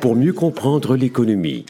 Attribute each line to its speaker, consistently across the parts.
Speaker 1: Pour mieux comprendre l'économie,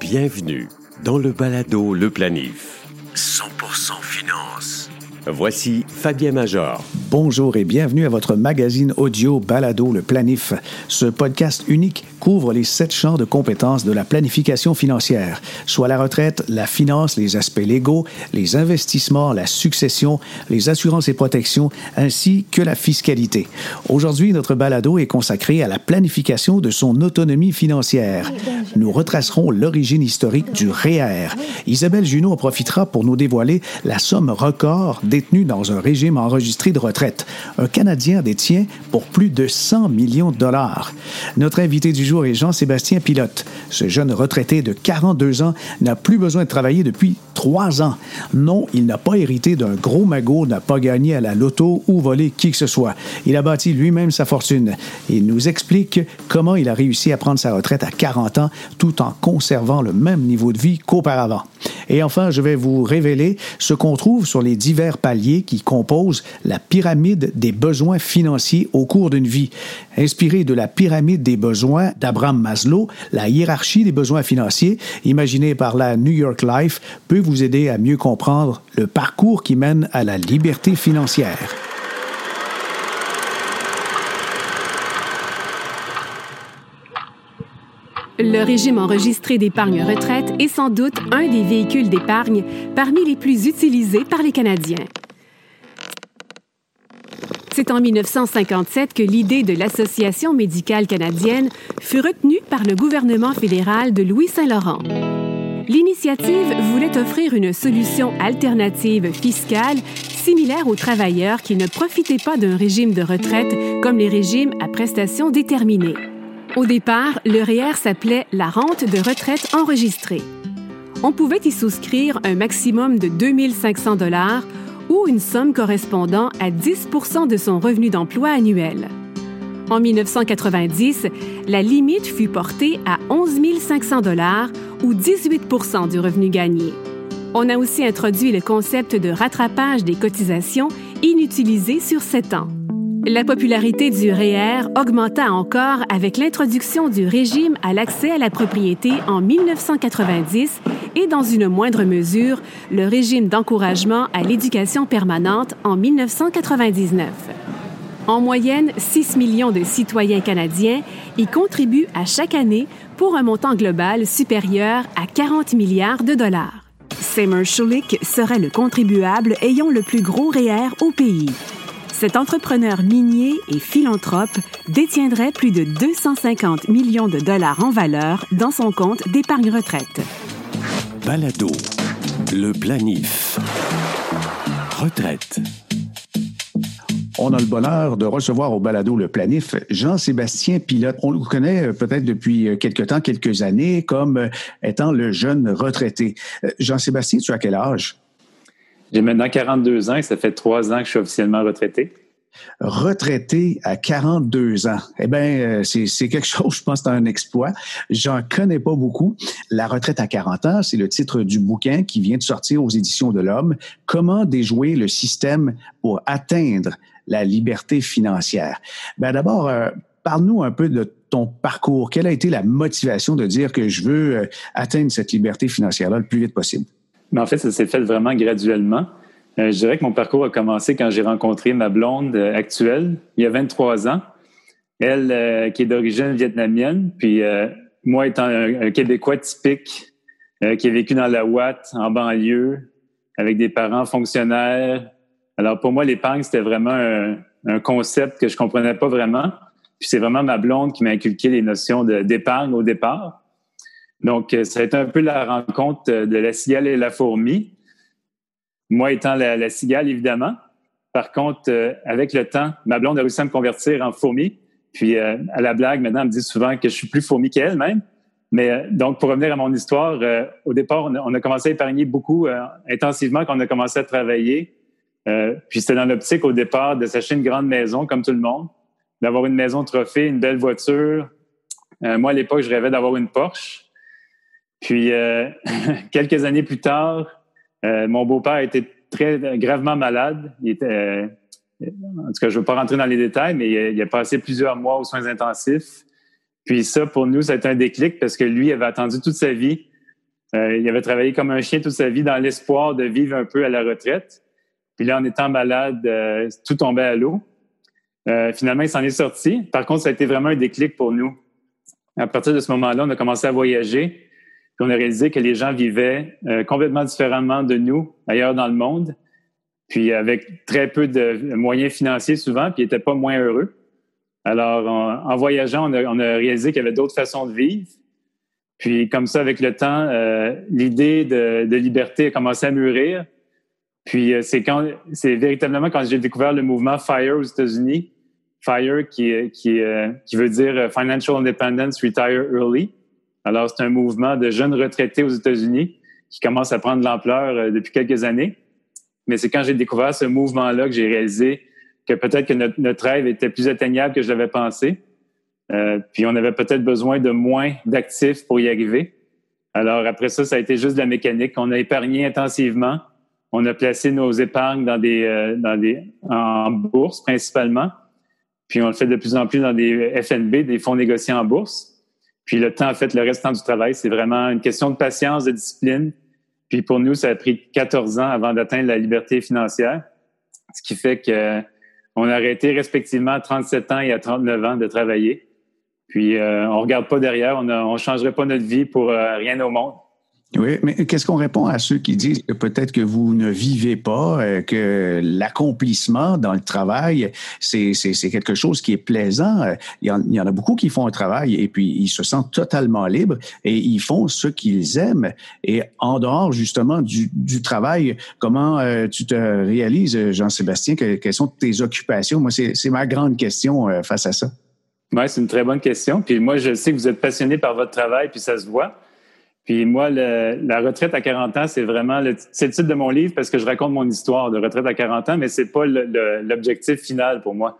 Speaker 1: bienvenue dans le balado Le Planif. 100% finance. Voici Fabien Major.
Speaker 2: Bonjour et bienvenue à votre magazine audio Balado Le Planif. Ce podcast unique couvre les sept champs de compétences de la planification financière, soit la retraite, la finance, les aspects légaux, les investissements, la succession, les assurances et protections, ainsi que la fiscalité. Aujourd'hui, notre balado est consacré à la planification de son autonomie financière. Nous retracerons l'origine historique du REER. Isabelle Junot en profitera pour nous dévoiler la somme record détenue dans un régime enregistré de retraite. Un Canadien détient pour plus de 100 millions de dollars. Notre invité du jour Jean-Sébastien Pilote. Ce jeune retraité de 42 ans n'a plus besoin de travailler depuis trois ans. Non, il n'a pas hérité d'un gros magot, n'a pas gagné à la loto ou volé qui que ce soit. Il a bâti lui-même sa fortune. Il nous explique comment il a réussi à prendre sa retraite à 40 ans tout en conservant le même niveau de vie qu'auparavant. Et enfin, je vais vous révéler ce qu'on trouve sur les divers paliers qui composent la pyramide des besoins financiers au cours d'une vie. Inspiré de la pyramide des besoins d'Abraham Maslow, la hiérarchie des besoins financiers, imaginée par la New York Life, peut vous aider à mieux comprendre le parcours qui mène à la liberté financière.
Speaker 3: Le régime enregistré d'épargne retraite est sans doute un des véhicules d'épargne parmi les plus utilisés par les Canadiens. C'est en 1957 que l'idée de l'Association médicale canadienne fut retenue par le gouvernement fédéral de Louis Saint-Laurent. L'initiative voulait offrir une solution alternative fiscale similaire aux travailleurs qui ne profitaient pas d'un régime de retraite comme les régimes à prestations déterminées. Au départ, le REER s'appelait la rente de retraite enregistrée. On pouvait y souscrire un maximum de 2500 dollars ou une somme correspondant à 10 de son revenu d'emploi annuel. En 1990, la limite fut portée à 11 500 dollars ou 18% du revenu gagné. On a aussi introduit le concept de rattrapage des cotisations inutilisées sur 7 ans. La popularité du REER augmenta encore avec l'introduction du régime à l'accès à la propriété en 1990 et dans une moindre mesure le régime d'encouragement à l'éducation permanente en 1999. En moyenne, 6 millions de citoyens canadiens y contribuent à chaque année pour un montant global supérieur à 40 milliards de dollars. Seymour Schulich serait le contribuable ayant le plus gros REER au pays. Cet entrepreneur minier et philanthrope détiendrait plus de 250 millions de dollars en valeur dans son compte d'épargne retraite.
Speaker 1: Balado. Le planif. Retraite.
Speaker 2: On a le bonheur de recevoir au balado Le Planif Jean-Sébastien Pilote. On le connaît euh, peut-être depuis euh, quelques temps, quelques années, comme euh, étant le jeune retraité. Jean-Sébastien, tu as quel âge?
Speaker 4: J'ai maintenant 42 ans et ça fait trois ans que je suis officiellement retraité.
Speaker 2: Retraité à 42 ans. Eh bien, c'est quelque chose, je pense, c'est un exploit. J'en connais pas beaucoup. La retraite à 40 ans, c'est le titre du bouquin qui vient de sortir aux éditions de l'Homme. Comment déjouer le système pour atteindre la liberté financière? Ben d'abord, euh, parle-nous un peu de ton parcours. Quelle a été la motivation de dire que je veux euh, atteindre cette liberté financière-là le plus vite possible?
Speaker 4: Mais en fait, ça s'est fait vraiment graduellement. Euh, je dirais que mon parcours a commencé quand j'ai rencontré ma blonde euh, actuelle, il y a 23 ans. Elle, euh, qui est d'origine vietnamienne, puis moi étant un, Québécois typique, qui a vécu dans la Ouate, en banlieue, avec des parents fonctionnaires. Alors pour moi, l'épargne, c'était vraiment un, un, concept que je comprenais pas vraiment. Puis c'est vraiment ma blonde qui m'a inculqué les notions d'épargne au départ. Donc, euh, ça a été un peu la rencontre de la cigale et la fourmi. Moi étant la, cigale, évidemment. Par contre, euh, avec le temps, ma blonde a réussi à me convertir en fourmi. Puis, euh, à la blague, maintenant, elle me dit souvent que je suis plus fourmi qu'elle même. Mais donc, pour revenir à mon histoire, au départ, on a, commencé à épargner beaucoup intensivement quand on a commencé à travailler. puis c'était dans l'optique au départ de s'acheter une grande maison, comme tout le monde, d'avoir une maison trophée, une belle voiture. moi, à l'époque, je rêvais d'avoir une Porsche. Puis, euh, quelques années plus tard, euh, mon beau-père était très gravement malade. Il était, euh, en tout cas, je ne veux pas rentrer dans les détails, mais il a, passé plusieurs mois aux soins intensifs. Puis ça, pour nous, ça a été un déclic parce que lui avait attendu toute sa vie. Euh, il avait travaillé comme un chien toute sa vie dans l'espoir de vivre un peu à la retraite. Puis là, en étant malade, euh, tout tombait à l'eau. Euh, finalement, il s'en est sorti. Par contre, ça a été vraiment un déclic pour nous. À partir de ce moment-là, on a commencé à voyager. Puis on a réalisé que les gens vivaient complètement différemment de nous ailleurs dans le monde. Puis avec très peu de moyens financiers souvent, puis ils n'étaient pas moins heureux. Alors, en, voyageant, on a, réalisé qu'il y avait d'autres façons de vivre. Puis, comme ça, avec le temps, euh, l'idée de, liberté a commencé à mûrir. Puis, euh, c'est quand, c'est véritablement quand j'ai découvert le mouvement FIRE aux États-Unis. FIRE, qui, qui, euh, qui veut dire Financial Independence Retire Early. Alors, c'est un mouvement de jeunes retraités aux États-Unis qui commence à prendre de l'ampleur depuis quelques années. Mais c'est quand j'ai découvert ce mouvement-là que j'ai réalisé que peut-être que notre, rêve était plus atteignable que je l'avais pensé. Euh, puis on avait peut-être besoin de moins d'actifs pour y arriver. Alors après ça, ça a été juste de la mécanique. On a épargné intensivement. On a placé nos épargnes dans des, euh, dans des, en bourse principalement. Puis on le fait de plus en plus dans des FNB, des fonds négociés en bourse. Puis le temps, en fait, le restant du travail, c'est vraiment une question de patience, de discipline. Puis pour nous, ça a pris 14 ans avant d'atteindre la liberté financière, ce qui fait que on a arrêté respectivement à 37 ans et à 39 ans de travailler. Puis euh, on regarde pas derrière, on ne changerait pas notre vie pour euh, rien au monde.
Speaker 2: Oui, mais qu'est-ce qu'on répond à ceux qui disent que peut-être que vous ne vivez pas, euh, que l'accomplissement dans le travail, c'est quelque chose qui est plaisant? Il y, en, il y, en, a beaucoup qui font un travail et puis ils se sentent totalement libres et ils font ce qu'ils aiment. Et en dehors justement du, du travail, comment euh, tu te réalises, Jean-Sébastien, que, quelles sont tes occupations? Moi, c'est ma grande question euh, face à ça.
Speaker 4: Oui, c'est une très bonne question. Puis moi, je sais que vous êtes passionné par votre travail, puis ça se voit. Puis moi, la retraite à 40 ans, c'est vraiment le, c'est le titre de mon livre parce que je raconte mon histoire de retraite à 40 ans, mais c'est pas l'objectif final pour moi.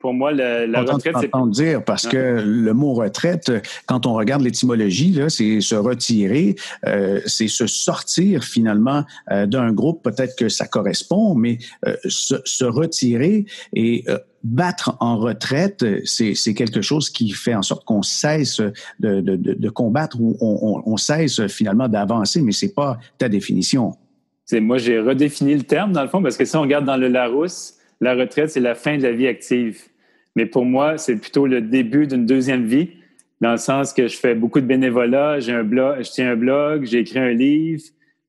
Speaker 4: Pour moi, la retraite,
Speaker 2: c'est... dire parce que le mot retraite, quand on regarde l'étymologie, là, c'est se retirer, euh, c'est se sortir finalement euh, d'un groupe. Peut-être que ça correspond, mais euh, se, se, retirer et battre en retraite, c'est quelque chose qui fait en sorte qu'on cesse de, de, de, combattre ou on, on, cesse finalement d'avancer, mais c'est pas ta définition.
Speaker 4: C'est moi j'ai redéfini le terme dans le fond parce que si on regarde dans le Larousse, la retraite c'est la fin de la vie active. Mais pour moi, c'est plutôt le début d'une deuxième vie, dans le sens que je fais beaucoup de bénévolat, j'ai un blog, je tiens un blog, j'ai écrit un livre,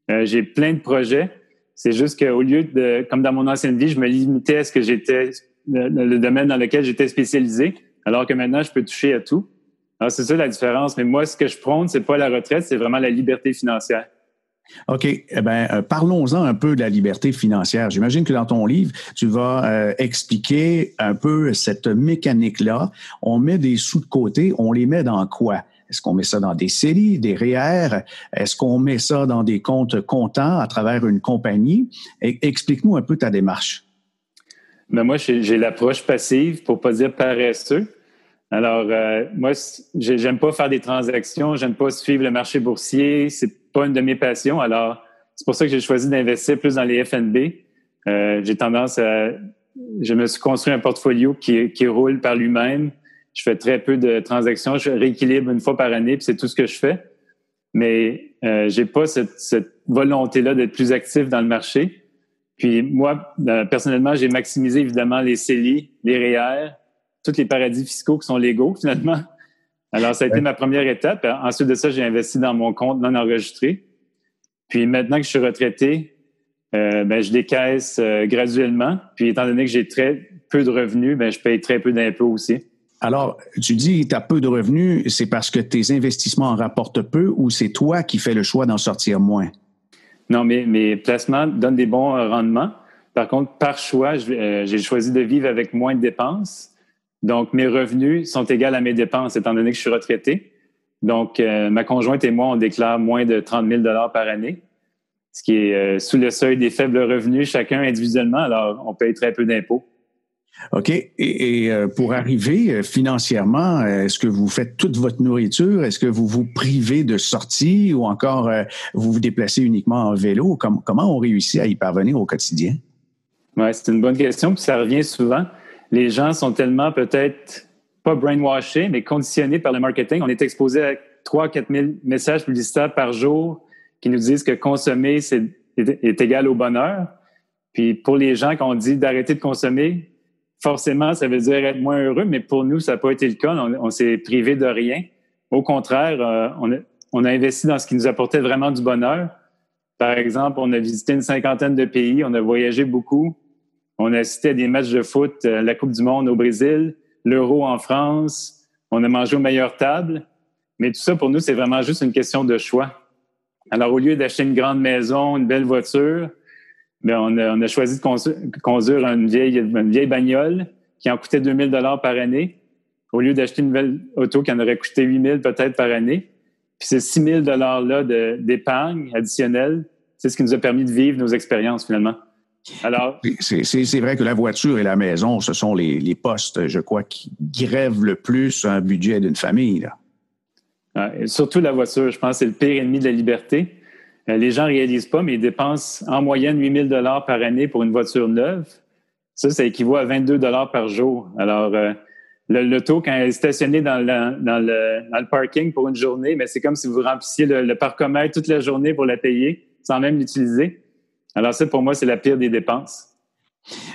Speaker 4: euh, j'ai plein de projets. C'est juste qu'au lieu de, comme dans mon ancienne vie, je me limitais à ce que j'étais le, domaine dans lequel j'étais spécialisé, alors que maintenant, je peux toucher à tout. Alors, c'est ça la différence. Mais moi, ce que je prône, c'est pas la retraite, c'est vraiment la liberté financière.
Speaker 2: OK. Eh bien, euh, parlons-en un peu de la liberté financière. J'imagine que dans ton livre, tu vas euh, expliquer un peu cette mécanique-là. On met des sous de côté, on les met dans quoi? Est-ce qu'on met ça dans des séries, des REER? Est-ce qu'on met ça dans des comptes comptants à travers une compagnie? E, explique-nous un peu ta démarche.
Speaker 4: Mais moi, j'ai l'approche passive pour pas dire paresseux. Alors, euh, moi, j'aime pas faire des transactions, j'aime pas suivre le marché boursier, pas une de mes passions. Alors, c'est pour ça que j'ai choisi d'investir plus dans les FNB. Euh, j'ai tendance à, je me suis construit un portfolio qui, qui roule par lui-même. Je fais très peu de transactions, je rééquilibre une fois par année, puis c'est tout ce que je fais. Mais euh, j'ai pas cette, cette volonté-là d'être plus actif dans le marché. Puis moi, euh, personnellement, j'ai maximisé évidemment les CELI, les REER, tous les paradis fiscaux qui sont légaux finalement. Alors, ça a été ma première étape. Ensuite de ça, j'ai investi dans mon compte non enregistré. Puis maintenant que je suis retraité, euh, ben, je décaisse euh, graduellement. Puis étant donné que j'ai très peu de revenus, ben, je paye très peu d'impôts aussi.
Speaker 2: Alors, tu dis tu as peu de revenus, c'est parce que tes investissements en rapportent peu ou c'est toi qui fais le choix d'en sortir moins?
Speaker 4: Non, mais mes placements donnent des bons rendements. Par contre, par choix, euh, j'ai choisi de vivre avec moins de dépenses. Donc, mes revenus sont égaux à mes dépenses, étant donné que je suis retraité. Donc, euh, ma conjointe et moi, on déclare moins de 30 000 par année, ce qui est sous le seuil des faibles revenus, chacun individuellement. Alors, on paye très peu d'impôts.
Speaker 2: OK. Et, euh, pour arriver euh, financièrement, est-ce que vous faites toute votre nourriture? Est-ce que vous vous privez de sortie ou encore euh, vous vous déplacez uniquement en vélo? comment on réussit à y parvenir au quotidien?
Speaker 4: Oui, c'est une bonne question, puis ça revient souvent. Les gens sont tellement peut-être pas brainwashés, mais conditionnés par le marketing. On est exposé à 3 4 000 messages publicitaires par jour qui nous disent que consommer est, est, égal au bonheur. Puis pour les gens, quand on dit d'arrêter de consommer, forcément, ça veut dire être moins heureux, mais pour nous, ça n'a pas été le cas. On, s'est privé de rien. Au contraire, euh, on, a, on, a, investi dans ce qui nous apportait vraiment du bonheur. Par exemple, on a visité une cinquantaine de pays, on a voyagé beaucoup. On a assisté à des matchs de foot, euh, la Coupe du Monde au Brésil, l'Euro en France. On a mangé aux meilleures tables. Mais tout ça, pour nous, c'est vraiment juste une question de choix. Alors, au lieu d'acheter une grande maison, une belle voiture, bien, on, a, choisi de conduire une vieille, une vieille bagnole qui en coûtait 2000 dollars par année, au lieu d'acheter une nouvelle auto qui en aurait coûté 8000 peut-être par année. Puis ces 6000 dollars-là d'épargne additionnelle, c'est ce qui nous a permis de vivre nos expériences finalement.
Speaker 2: Alors, c'est vrai que la voiture et la maison, ce sont les, postes, je crois, qui grèvent le plus un budget d'une famille.
Speaker 4: surtout la voiture, je pense, c'est le pire ennemi de la liberté. Euh, les gens ne réalisent pas, mais ils dépensent en moyenne 8 000 par année pour une voiture neuve. Ça, ça équivaut à 22 par jour. Alors, euh, l'auto, quand elle est stationnée dans le, parking pour une journée, mais c'est comme si vous remplissiez le, le parcomètre toute la journée pour la payer sans même l'utiliser. Alors ça, pour moi, c'est la pire des dépenses.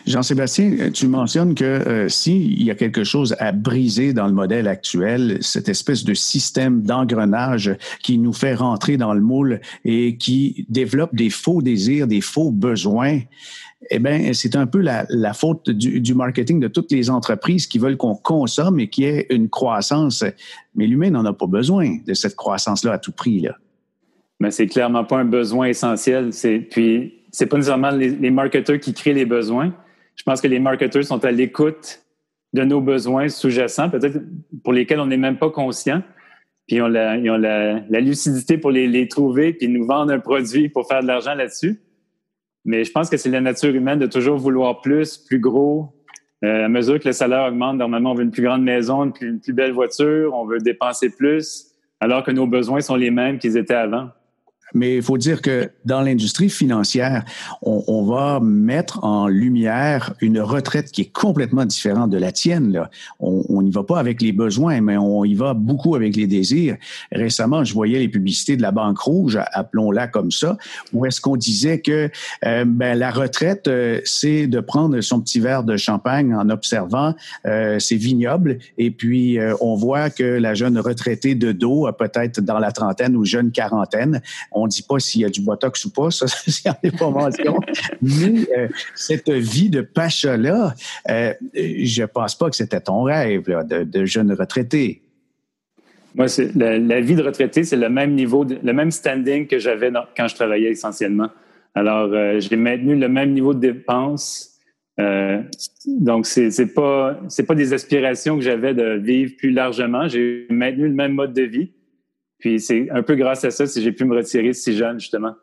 Speaker 2: Jean-Sébastien, tu mentionnes que euh, s'il y a quelque chose à briser dans le modèle actuel, cette espèce de système d'engrenage qui nous fait rentrer dans le moule et qui développe des faux désirs, des faux besoins, eh bien, c'est un peu la, faute du, du, marketing de toutes les entreprises qui veulent qu'on consomme et qui ait une croissance. Mais l'humain n'en a pas besoin de cette croissance-là à tout prix. Là.
Speaker 4: Mais c'est clairement pas un besoin essentiel. C'est puis c'est pas nécessairement les, marketeurs qui créent les besoins. Je pense que les marketeurs sont à l'écoute de nos besoins sous-jacents, peut-être pour lesquels on n'est même pas conscient. Puis ils ont la, lucidité pour les, trouver, puis nous vendre un produit pour faire de l'argent là-dessus. Mais je pense que c'est la nature humaine de toujours vouloir plus, plus gros. Euh, à mesure que le salaire augmente, normalement, on veut une plus grande maison, une plus belle voiture, on veut dépenser plus, alors que nos besoins sont les mêmes qu'ils étaient avant.
Speaker 2: Mais il faut dire que dans l'industrie financière, on, va mettre en lumière une retraite qui est complètement différente de la tienne. Là. On n'y va pas avec les besoins, mais on y va beaucoup avec les désirs. Récemment, je voyais les publicités de la Banque Rouge, appelons-la comme ça, où est-ce qu'on disait que euh, ben, la retraite, euh, c'est de prendre son petit verre de champagne en observant euh, ses vignobles, et puis on voit que la jeune retraitée de dos, peut-être dans la trentaine ou jeune quarantaine, on dit pas s'il y a du botox ou pas, ça, c'est en. Mais euh, cette vie de pacha-là, euh, je pense pas que c'était ton rêve de, jeune retraité.
Speaker 4: Moi, la, vie de retraité, c'est le même niveau, le même standing que j'avais quand je travaillais essentiellement. Alors, euh, j'ai maintenu le même niveau de dépenses. donc, c'est c'est pas pas des aspirations que j'avais de vivre plus largement. J'ai maintenu le même mode de vie. Puis c'est un peu grâce à ça si j'ai pu me retirer si jeune, justement.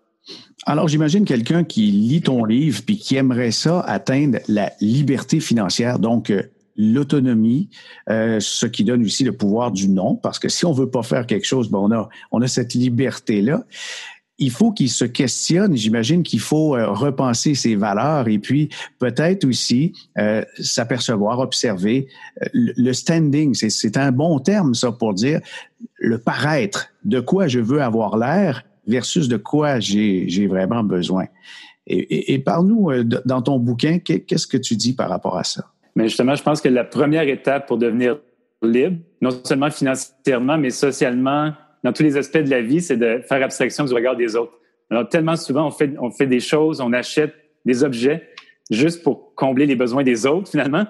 Speaker 2: Alors, j'imagine quelqu'un qui lit ton livre puis qui aimerait ça atteindre la liberté financière, donc euh, l'autonomie, euh, ce qui donne aussi le pouvoir du non, parce que si on veut pas faire quelque chose, ben on a on a cette liberté là il faut qu'il se questionne. J'imagine qu'il faut euh, repenser ses valeurs et puis peut-être aussi euh, s'apercevoir, observer euh, le standing. C'est un bon terme, ça, pour dire le paraître, de quoi je veux avoir l'air versus de quoi j'ai vraiment besoin. Et, et, parle-nous, dans ton bouquin, qu'est-ce que tu dis par rapport à ça?
Speaker 4: Mais justement, je pense que la première étape pour devenir libre, non seulement financièrement, mais socialement, dans tous les aspects de la vie, c'est de faire abstraction du regard des autres. Alors, tellement souvent, on fait, on fait des choses, on achète des objets juste pour combler les besoins des autres, finalement.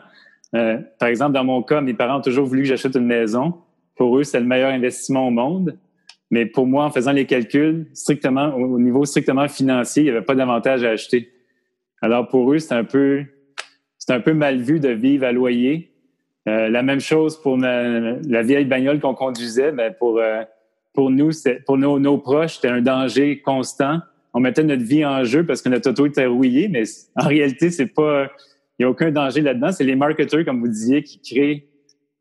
Speaker 4: Euh, par exemple, dans mon cas, mes parents ont toujours voulu que j'achète une maison. Pour eux, c'est le meilleur investissement au monde. Mais pour moi, en faisant les calculs, strictement, au niveau strictement financier, il n'y avait pas d'avantage à acheter. Alors, pour eux, c'est un peu, c'est un peu mal vu de vivre à loyer. Euh, la même chose pour la vieille bagnole qu'on conduisait, mais pour euh, pour nous, pour nos, nos proches, c'était un danger constant. On mettait notre vie en jeu parce que notre auto était rouillée, mais en réalité, c'est pas, il n'y a aucun danger là-dedans. C'est les marketeurs, comme vous disiez, qui créent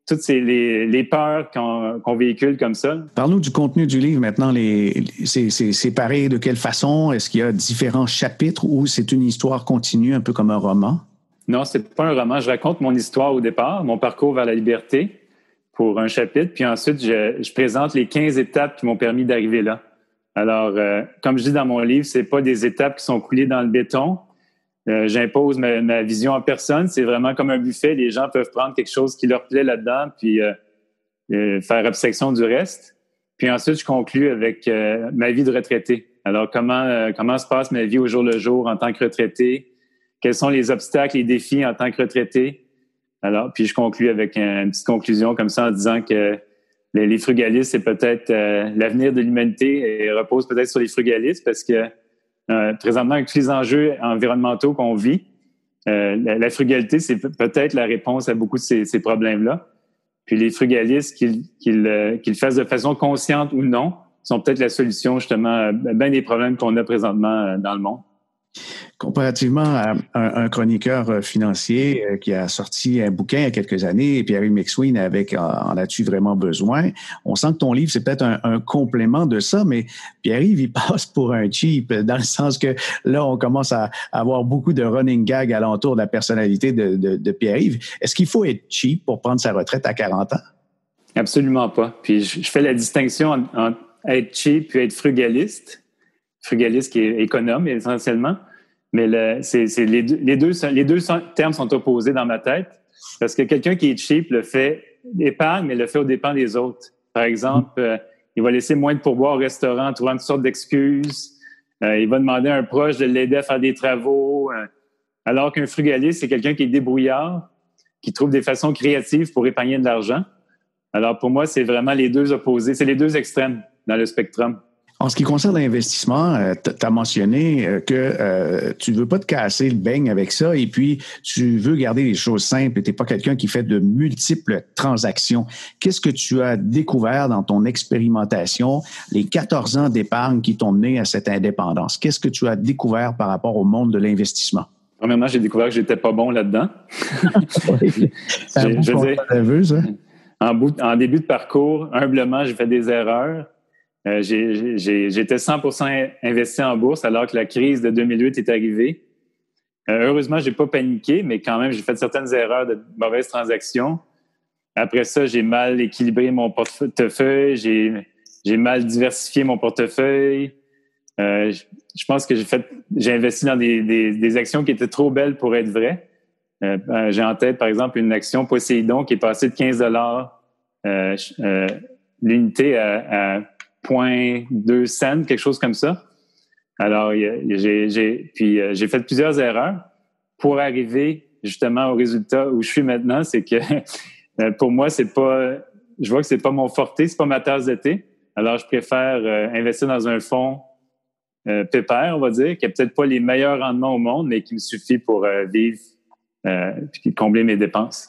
Speaker 4: toutes ces, les, les peurs qu'on véhicule comme ça.
Speaker 2: Parle-nous du contenu du livre maintenant. Les, c'est, séparé de quelle façon? Est-ce qu'il y a différents chapitres ou c'est une histoire continue, un peu comme un roman?
Speaker 4: Non, c'est pas un roman. Je raconte mon histoire au départ, mon parcours vers la liberté. Pour un chapitre, puis ensuite, je, je présente les 15 étapes qui m'ont permis d'arriver là. Alors, euh, comme je dis dans mon livre, c'est pas des étapes qui sont coulées dans le béton. Euh, J'impose ma, ma, vision en personne. C'est vraiment comme un buffet. Les gens peuvent prendre quelque chose qui leur plaît là-dedans, puis euh, euh faire abstraction du reste. Puis ensuite, je conclue avec euh, ma vie de retraité. Alors, comment comment se passe ma vie au jour le jour en tant que retraité? Quels sont les obstacles, les défis en tant que retraité? Alors, puis je conclue avec une petite conclusion comme ça en disant que les, frugalistes, c'est peut-être euh, l'avenir de l'humanité et repose peut-être sur les frugalistes parce que euh, présentement, avec tous les enjeux environnementaux qu'on vit, euh, la, frugalité, c'est peut-être la réponse à beaucoup de ces, ces problèmes-là. Puis les frugalistes, qu'ils qu'ils qu'ils fassent de façon consciente ou non, sont peut-être la solution justement à bien des problèmes qu'on a présentement dans le monde.
Speaker 2: Comparativement à un, chroniqueur euh, financier euh, qui a sorti un bouquin il y a quelques années, Pierre McSween avec en as-tu vraiment besoin, on sent que ton livre, c'est peut-être un, complément de ça, mais Pierre-Yves, il passe pour un cheap, dans le sens que là, on commence à avoir beaucoup de running gag alentour de la personnalité de, Pierre-Yves. Est-ce qu'il faut être cheap pour prendre sa retraite à 40 ans?
Speaker 4: Absolument pas. Puis je, fais la distinction entre être cheap et être frugaliste frugaliste qui est économe essentiellement. Mais c'est, les, deux, les, deux, les deux termes sont opposés dans ma tête parce que quelqu'un qui est cheap le fait épargne, mais le fait au dépens des autres. Par exemple, euh, il va laisser moins de pourboire au restaurant, trouvant une sorte d'excuse. Euh, il va demander à un proche de l'aider à faire des travaux. Euh, alors qu'un frugaliste, c'est quelqu'un qui est débrouillard, qui trouve des façons créatives pour épargner de l'argent. Alors pour moi, c'est vraiment les deux opposés, c'est les deux extrêmes dans le spectrum.
Speaker 2: En ce qui concerne l'investissement, euh, tu as mentionné euh, que euh, tu ne veux pas te casser le beigne avec ça et puis tu veux garder les choses simples et tu n'es pas quelqu'un qui fait de multiples transactions. Qu'est-ce que tu as découvert dans ton expérimentation, les 14 ans d'épargne qui t'ont mené à cette indépendance? Qu'est-ce que tu as découvert par rapport au monde de l'investissement?
Speaker 4: Premièrement, j'ai découvert que j'étais pas bon là-dedans. en début de parcours, humblement, j'ai fait des erreurs. Euh, j'étais 100% investi en bourse alors que la crise de 2008 est arrivée. Euh, heureusement, j'ai pas paniqué, mais quand même, j'ai fait certaines erreurs de mauvaises transactions. Après ça, j'ai mal équilibré mon portefeuille, j'ai mal diversifié mon portefeuille. Euh, je pense que j'ai fait, j'ai investi dans des, des, des, actions qui étaient trop belles pour être vraies. Euh, euh j'ai en tête, par exemple, une action Poséidon qui est passée de 15 dollars euh, l'unité à, à 0.2 cents, quelque chose comme ça. Alors, j'ai, puis euh, j'ai fait plusieurs erreurs pour arriver justement au résultat où je suis maintenant. C'est que euh, pour moi, c'est pas, je vois que c'est pas mon forté, c'est pas ma tasse d'été. Alors, je préfère euh, investir dans un fonds pépère, on va dire, qui a peut-être pas les meilleurs rendements au monde, mais qui me suffit pour vivre puis combler mes dépenses.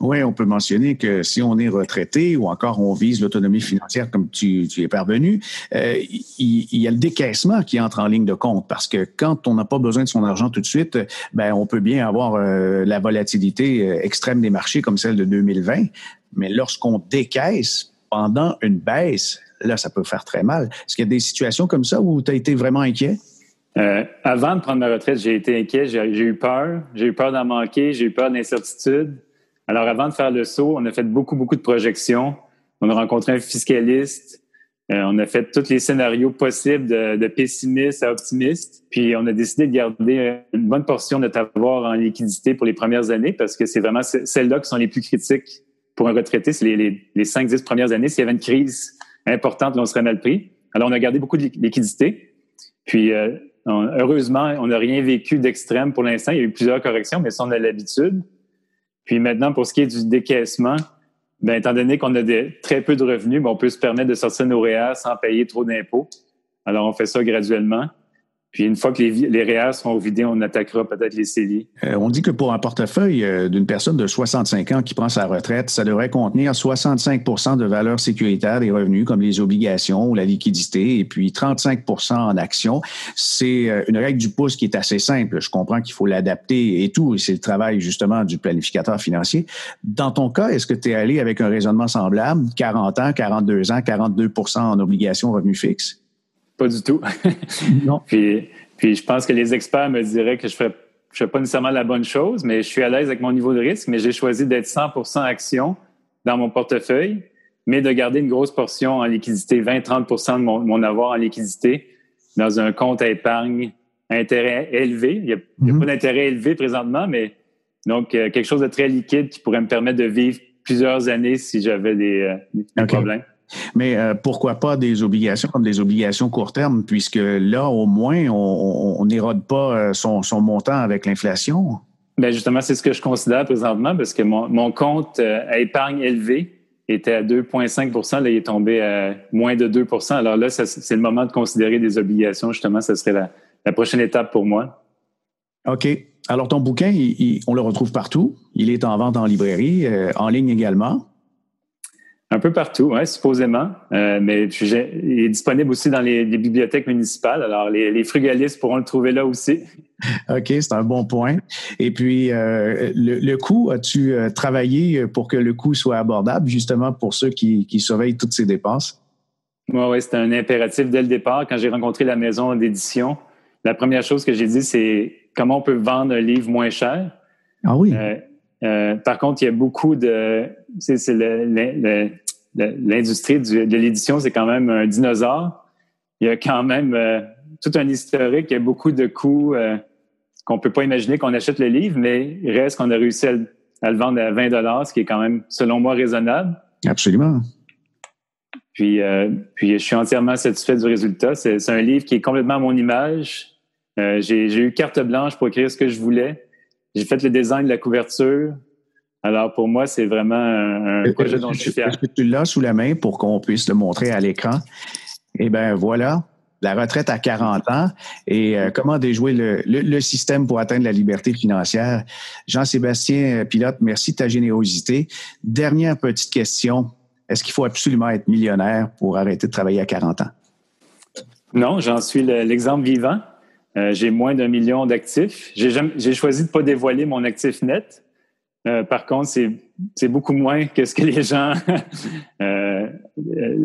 Speaker 2: Oui, on peut mentionner que si on est retraité ou encore on vise l'autonomie financière comme tu, tu es parvenu, euh, il, y a le décaissement qui entre en ligne de compte parce que quand on n'a pas besoin de son argent tout de suite, ben on peut bien avoir euh, la volatilité euh, extrême des marchés comme celle de 2020, mais lorsqu'on décaisse pendant une baisse, là, ça peut faire très mal. Est-ce qu'il y a des situations comme ça où tu as été vraiment inquiet?
Speaker 4: Avant de prendre ma retraite, j'ai été inquiet, j'ai eu peur, j'ai eu peur d'en manquer, j'ai eu peur d'incertitude. Alors, avant de faire le saut, on a fait beaucoup, beaucoup de projections. On a rencontré un fiscaliste. Euh, on a fait tous les scénarios possibles de, de, pessimiste à optimiste. Puis, on a décidé de garder une bonne portion de notre avoir en liquidité pour les premières années parce que c'est vraiment celles-là qui sont les plus critiques pour un retraité. C'est les, les, les 5-10 premières années. S'il y avait une crise importante, là, on serait mal pris. Alors, on a gardé beaucoup de liquidité. Puis, euh, heureusement, on n'a rien vécu d'extrême pour l'instant. Il y a eu plusieurs corrections, mais ça, on a l'habitude. Puis maintenant, pour ce qui est du décaissement, ben, étant donné qu'on a très peu de revenus, ben, on peut se permettre de sortir nos REER sans payer trop d'impôts. Alors, on fait ça graduellement. Puis une fois que les, les REER seront vidés, on attaquera peut-être les CELI.
Speaker 2: Euh, on dit que pour un portefeuille euh, d'une personne de 65 ans qui prend sa retraite, ça devrait contenir 65% de valeur sécuritaire des revenus, comme les obligations ou la liquidité, et puis 35% en actions. C'est euh, une règle du pouce qui est assez simple. Je comprends qu'il faut l'adapter et tout, et c'est le travail justement du planificateur financier. Dans ton cas, est-ce que tu es allé avec un raisonnement semblable, 40 ans, 42 ans, 42% en obligations revenus fixes?
Speaker 4: Pas du tout. non. Puis, puis je pense que les experts me diraient que je ne fais pas nécessairement la bonne chose, mais je suis à l'aise avec mon niveau de risque, mais j'ai choisi d'être 100% action dans mon portefeuille, mais de garder une grosse portion en liquidité, 20-30 de mon, avoir en liquidité dans un compte à épargne intérêt élevé. Il n'y a, mhm. pas d'intérêt élevé présentement, mais donc euh, quelque chose de très liquide qui pourrait me permettre de vivre plusieurs années si j'avais des, euh, problèmes.
Speaker 2: Mais euh, pourquoi pas des obligations comme des obligations court terme, puisque là, au moins, on n'érode pas son, son, montant avec l'inflation?
Speaker 4: Bien, justement, c'est ce que je considère présentement parce que mon, mon compte à épargne élevé était à 2,5% Là, il est tombé à moins de 2% Alors là, c'est le moment de considérer des obligations. Justement, ce serait la, la prochaine étape pour moi.
Speaker 2: OK. Alors, ton bouquin, on le retrouve partout. Il est en vente en librairie, euh, en ligne également.
Speaker 4: Un peu partout, oui, supposément. Euh, mais il est disponible aussi dans les, bibliothèques municipales. Alors, les, frugalistes pourront le trouver là aussi.
Speaker 2: OK, c'est un bon point. Et puis, euh, le, coût, as-tu travaillé pour que le coût soit abordable, justement pour ceux qui, qui surveillent toutes ces dépenses?
Speaker 4: Oui, oui, c'était un impératif dès le départ. Quand j'ai rencontré la maison d'édition, la première chose que j'ai dit, c'est comment on peut vendre un livre moins cher.
Speaker 2: Ah oui. Euh,
Speaker 4: euh, par contre, il y a beaucoup de. C'est l'industrie de l'édition, c'est quand même un dinosaure. Il y a quand même euh, tout un historique. Il y a beaucoup de coûts qu'on ne peut pas imaginer qu'on achète le livre, mais il reste qu'on a réussi à, à, le vendre à 20 ce qui est quand même, selon moi, raisonnable.
Speaker 2: Absolument.
Speaker 4: Puis, euh, puis je suis entièrement satisfait du résultat. C'est un livre qui est complètement à mon image. Euh, j'ai eu carte blanche pour écrire ce que je voulais. J'ai fait le design de la couverture. Alors, pour moi, c'est vraiment un, projet dont je suis fier.
Speaker 2: Est-ce que tu l'as sous la main pour qu'on puisse le montrer à l'écran? Eh bien, voilà, la retraite à 40 ans et euh, comment déjouer le, le, système pour atteindre la liberté financière? Jean-Sébastien Pilote, merci de ta générosité. Dernière petite question. Est-ce qu'il faut absolument être millionnaire pour arrêter de travailler à 40 ans?
Speaker 4: Non, j'en suis l'exemple vivant. Euh, j'ai moins d'un million d'actifs. J'ai choisi de ne pas dévoiler mon actif net. Euh, par contre, c'est beaucoup moins que ce que les gens, euh,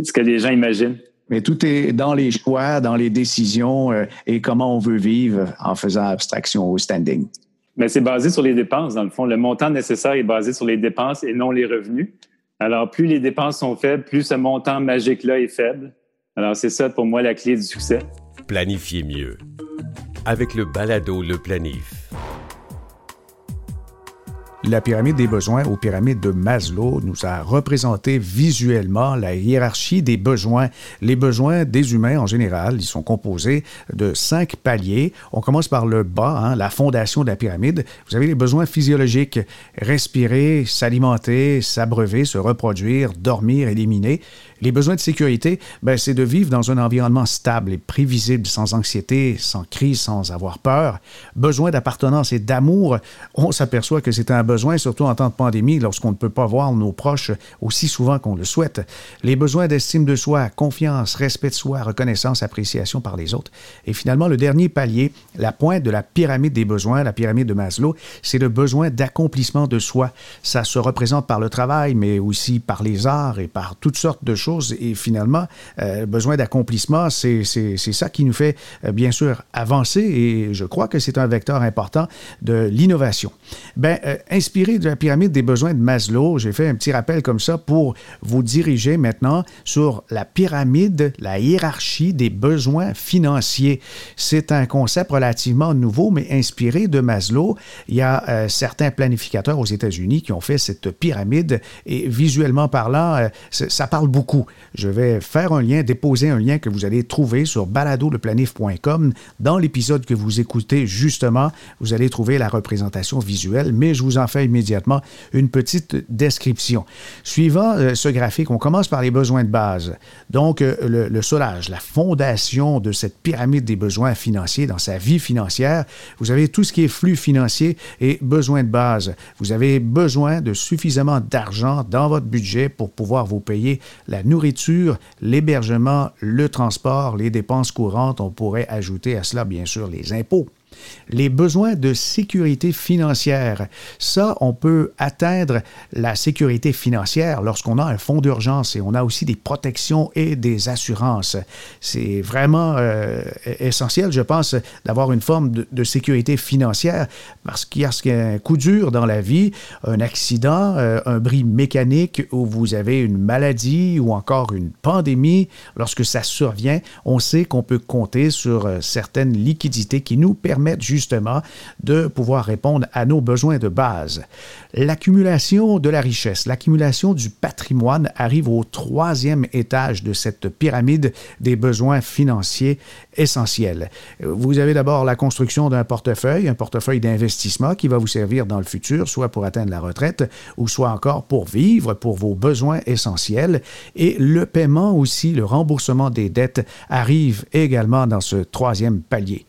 Speaker 4: ce que les gens imaginent.
Speaker 2: Mais tout est dans les choix, dans les décisions et comment on veut vivre en faisant abstraction au standing.
Speaker 4: Mais c'est basé sur les dépenses, dans le fond. Le montant nécessaire est basé sur les dépenses et non les revenus. Alors, plus les dépenses sont faibles, plus ce montant magique-là est faible. Alors, c'est ça pour moi la clé du succès.
Speaker 1: Planifiez mieux. Avec le balado Le Planif.
Speaker 2: La pyramide des besoins ou pyramide de Maslow nous a représenté visuellement la hiérarchie des besoins. Les besoins des humains en général, ils sont composés de cinq paliers. On commence par le bas, hein, la fondation de la pyramide. Vous avez les besoins physiologiques, respirer, s'alimenter, s'abreuver, se reproduire, dormir, éliminer. Les besoins de sécurité, ben, c'est de vivre dans un environnement stable et prévisible, sans anxiété, sans crise, sans avoir peur. Besoin d'appartenance et d'amour, on s'aperçoit que c'est un besoin, surtout en temps de pandémie, lorsqu'on ne peut pas voir nos proches aussi souvent qu'on le souhaite. Les besoins d'estime de soi, confiance, respect de soi, reconnaissance, appréciation par les autres. Et finalement, le dernier palier, la pointe de la pyramide des besoins, la pyramide de Maslow, c'est le besoin d'accomplissement de soi. Ça se représente par le travail, mais aussi par les arts et par toutes sortes de choses et finalement, euh, besoin d'accomplissement, c'est ça qui nous fait euh, bien sûr avancer et je crois que c'est un vecteur important de l'innovation. Ben, euh, inspiré de la pyramide des besoins de Maslow, j'ai fait un petit rappel comme ça pour vous diriger maintenant sur la pyramide, la hiérarchie des besoins financiers. C'est un concept relativement nouveau, mais inspiré de Maslow. Il y a certains planificateurs aux États-Unis qui ont fait cette pyramide et visuellement parlant, ça parle beaucoup je vais faire un lien, déposer un lien que vous allez trouver sur baladoleplanif.com. Dans l'épisode que vous écoutez, justement, vous allez trouver la représentation visuelle, mais je vous en fais immédiatement une petite description. Suivant euh, ce graphique, on commence par les besoins de base. Donc, euh, le, le solage, la fondation de cette pyramide des besoins financiers dans sa vie financière. Vous avez tout ce qui est flux financier et besoins de base. Vous avez besoin de suffisamment d'argent dans votre budget pour pouvoir vous payer la nourriture, l'hébergement, le transport, les dépenses courantes. On pourrait ajouter à cela, bien sûr, les impôts. Les besoins de sécurité financière. Ça, on peut atteindre la sécurité financière lorsqu'on a un fonds d'urgence et on a aussi des protections et des assurances. C'est vraiment euh, essentiel, je pense, d'avoir une forme de, sécurité financière parce qu'il y a un coup dur dans la vie, un accident, euh, un bris mécanique ou vous avez une maladie ou encore une pandémie. Lorsque ça survient, on sait qu'on peut compter sur euh, certaines liquidités qui nous permettent justement de pouvoir répondre à nos besoins de base. L'accumulation de la richesse, l'accumulation du patrimoine arrive au troisième étage de cette pyramide des besoins financiers essentiels. Vous avez d'abord la construction d'un portefeuille, un portefeuille d'investissement qui va vous servir dans le futur, soit pour atteindre la retraite ou soit encore pour vivre, pour vos besoins essentiels. Et le paiement aussi, le remboursement des dettes arrive également dans ce troisième palier.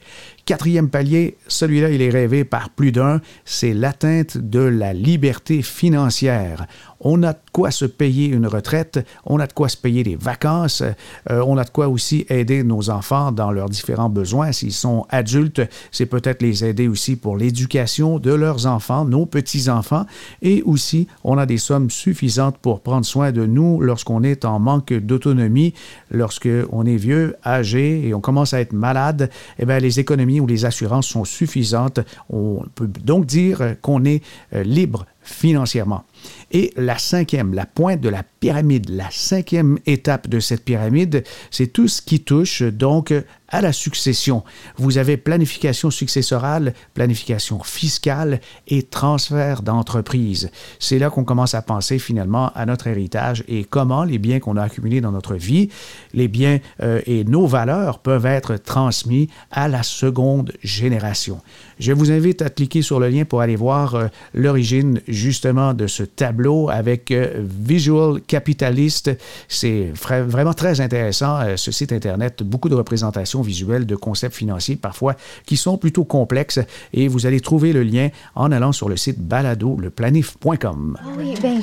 Speaker 2: Quatrième palier, celui-là, il est rêvé par plus d'un, c'est l'atteinte de la liberté financière on a de quoi se payer une retraite, on a de quoi se payer des vacances, euh, on a de quoi aussi aider nos enfants dans leurs différents besoins. S'ils sont adultes, c'est peut-être les aider aussi pour l'éducation de leurs enfants, nos petits-enfants, et aussi on a des sommes suffisantes pour prendre soin de nous lorsqu'on est en manque d'autonomie, lorsqu'on est vieux, âgé et on commence à être malade. Eh bien, les économies ou les assurances sont suffisantes. On peut donc dire qu'on est euh, libre financièrement. Et la cinquième, la pointe de la pyramide, la cinquième étape de cette pyramide, c'est tout ce qui touche donc à la succession. Vous avez planification successorale, planification fiscale et transfert d'entreprise. C'est là qu'on commence à penser finalement à notre héritage et comment les biens qu'on a accumulés dans notre vie, les biens euh, et nos valeurs peuvent être transmis à la seconde génération. Je vous invite à cliquer sur le lien pour aller voir euh, l'origine justement de ce tableau avec euh, Visual Capitalist. C'est vraiment très intéressant, ce site Internet, beaucoup de représentations visuels de concepts financiers parfois qui sont plutôt complexes et vous allez trouver le lien en allant sur le site baladoleplanif.com.
Speaker 5: Ah oui, ben,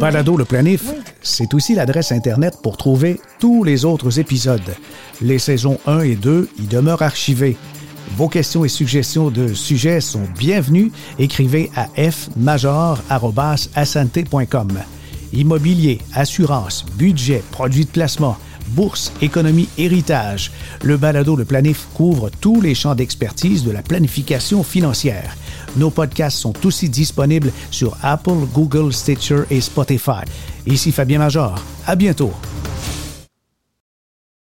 Speaker 2: Balado le planif, c'est aussi l'adresse Internet pour trouver tous les autres épisodes. Les saisons 1 et 2 y demeurent archivées. Vos questions et suggestions de sujets sont bienvenues. Écrivez à fmajor.com. Immobilier, assurance, budget, produits de placement, bourse, économie, héritage. Le balado Le Planif couvre tous les champs d'expertise de la planification financière. Nos podcasts sont aussi disponibles sur Apple, Google, Stitcher et Spotify. Ici Fabien Major. À bientôt.